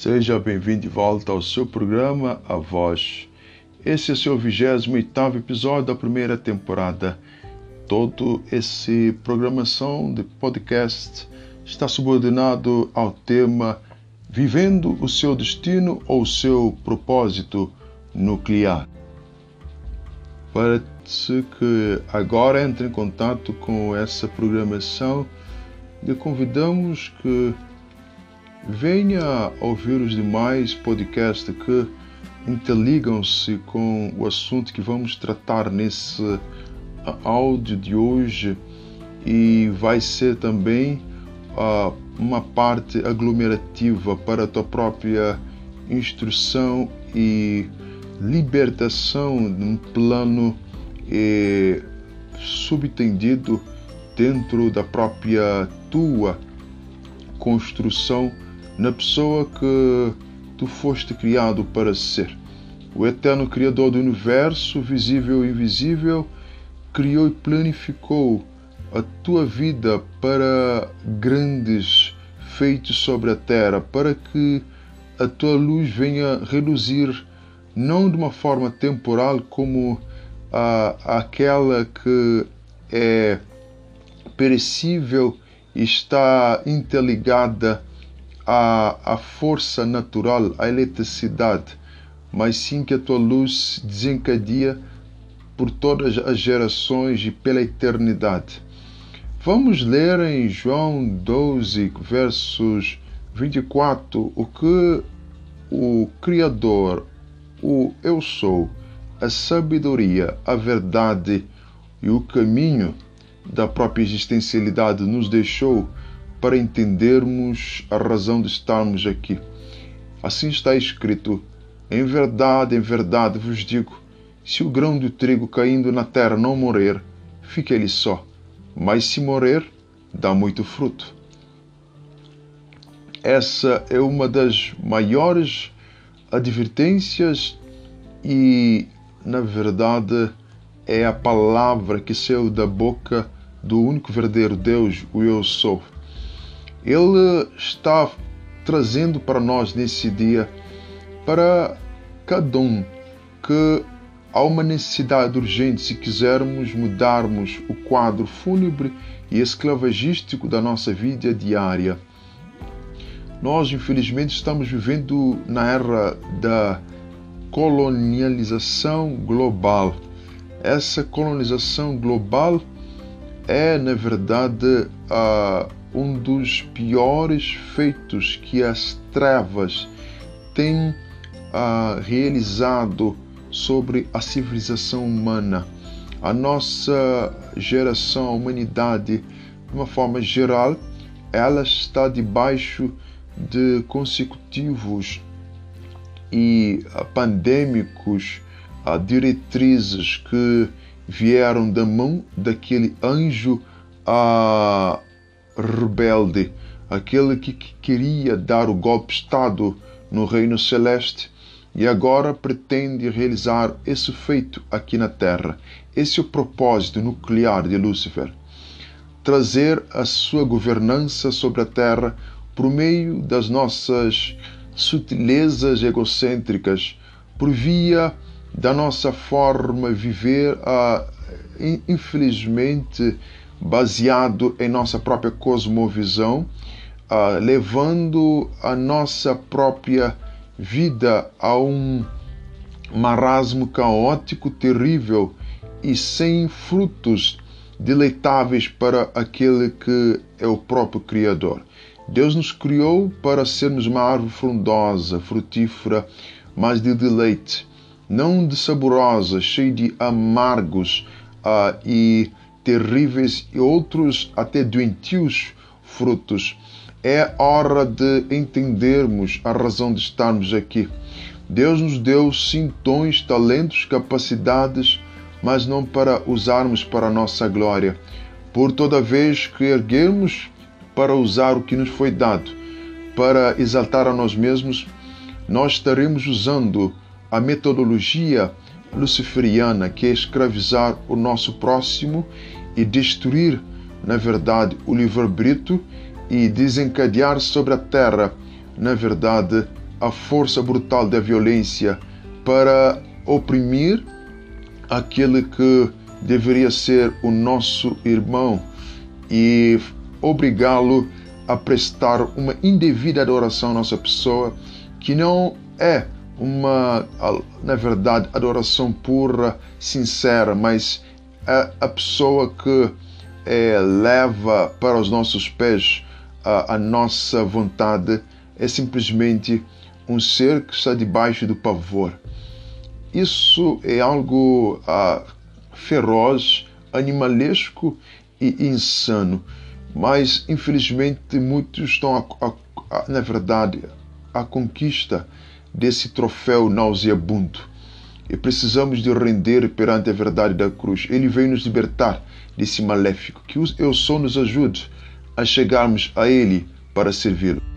Seja bem-vindo de volta ao seu programa A Voz. Esse é o seu 28 episódio da primeira temporada. Todo esse programação de podcast está subordinado ao tema Vivendo o seu destino ou o seu propósito nuclear. Para que agora entre em contato com essa programação, lhe convidamos que venha ouvir os demais podcasts que interligam-se com o assunto que vamos tratar nesse áudio de hoje. E vai ser também uh, uma parte aglomerativa para a tua própria instrução e libertação num plano eh, subtendido dentro da própria tua construção na pessoa que tu foste criado para ser. O eterno Criador do universo, visível e invisível, criou e planificou a tua vida para grandes feitos sobre a terra, para que a tua luz venha reluzir não de uma forma temporal como a, aquela que é perecível e está interligada à força natural, à eletricidade, mas sim que a tua luz desencadeia por todas as gerações e pela eternidade. Vamos ler em João 12, versos 24, o que o Criador, o Eu Sou, a sabedoria, a verdade e o caminho da própria existencialidade nos deixou para entendermos a razão de estarmos aqui. Assim está escrito: Em verdade, em verdade vos digo: se o grão de trigo caindo na terra não morrer, fica ele só, mas se morrer, dá muito fruto. Essa é uma das maiores advertências e, na verdade, é a palavra que saiu da boca do único verdadeiro Deus, o Eu Sou. Ele está trazendo para nós nesse dia, para cada um, que há uma necessidade urgente se quisermos mudarmos o quadro fúnebre e esclavagístico da nossa vida diária. Nós, infelizmente, estamos vivendo na era da colonialização global. Essa colonização global é, na verdade, uh, um dos piores feitos que as trevas têm uh, realizado sobre a civilização humana. A nossa geração, a humanidade, de uma forma geral, ela está debaixo de consecutivos e pandêmicos uh, diretrizes que vieram da mão daquele anjo uh, rebelde, aquele que queria dar o golpe de Estado no reino celeste e agora pretende realizar esse feito aqui na Terra. Esse é o propósito nuclear de Lúcifer. Trazer a sua governança sobre a Terra por meio das nossas sutilezas egocêntricas, por via da nossa forma de viver, uh, infelizmente, baseado em nossa própria cosmovisão, uh, levando a nossa própria vida a um marasmo caótico, terrível e sem frutos deleitáveis para aquele que é o próprio Criador. Deus nos criou para sermos uma árvore frondosa, frutífera, mas de deleite, não de saborosa, cheia de amargos uh, e terríveis e outros até doentios frutos. É hora de entendermos a razão de estarmos aqui. Deus nos deu sim talentos, capacidades, mas não para usarmos para a nossa glória. Por toda vez que erguermos para usar o que nos foi dado, para exaltar a nós mesmos, nós estaremos usando a metodologia luciferiana, que é escravizar o nosso próximo e destruir, na verdade, o livre-arbítrio e desencadear sobre a terra, na verdade, a força brutal da violência para oprimir aquele que deveria ser o nosso irmão e obrigá-lo a prestar uma indevida adoração à nossa pessoa, que não é uma, na verdade, adoração pura, sincera, mas é a pessoa que é, leva para os nossos pés a, a nossa vontade é simplesmente um ser que está debaixo do pavor. Isso é algo ah, feroz, animalesco e insano. Mas, infelizmente, muitos estão, a, a, a, na verdade, à conquista desse troféu nauseabundo. E precisamos de render perante a verdade da cruz. Ele veio nos libertar desse maléfico. Que o Eu Sou nos ajude a chegarmos a Ele para servi-lo.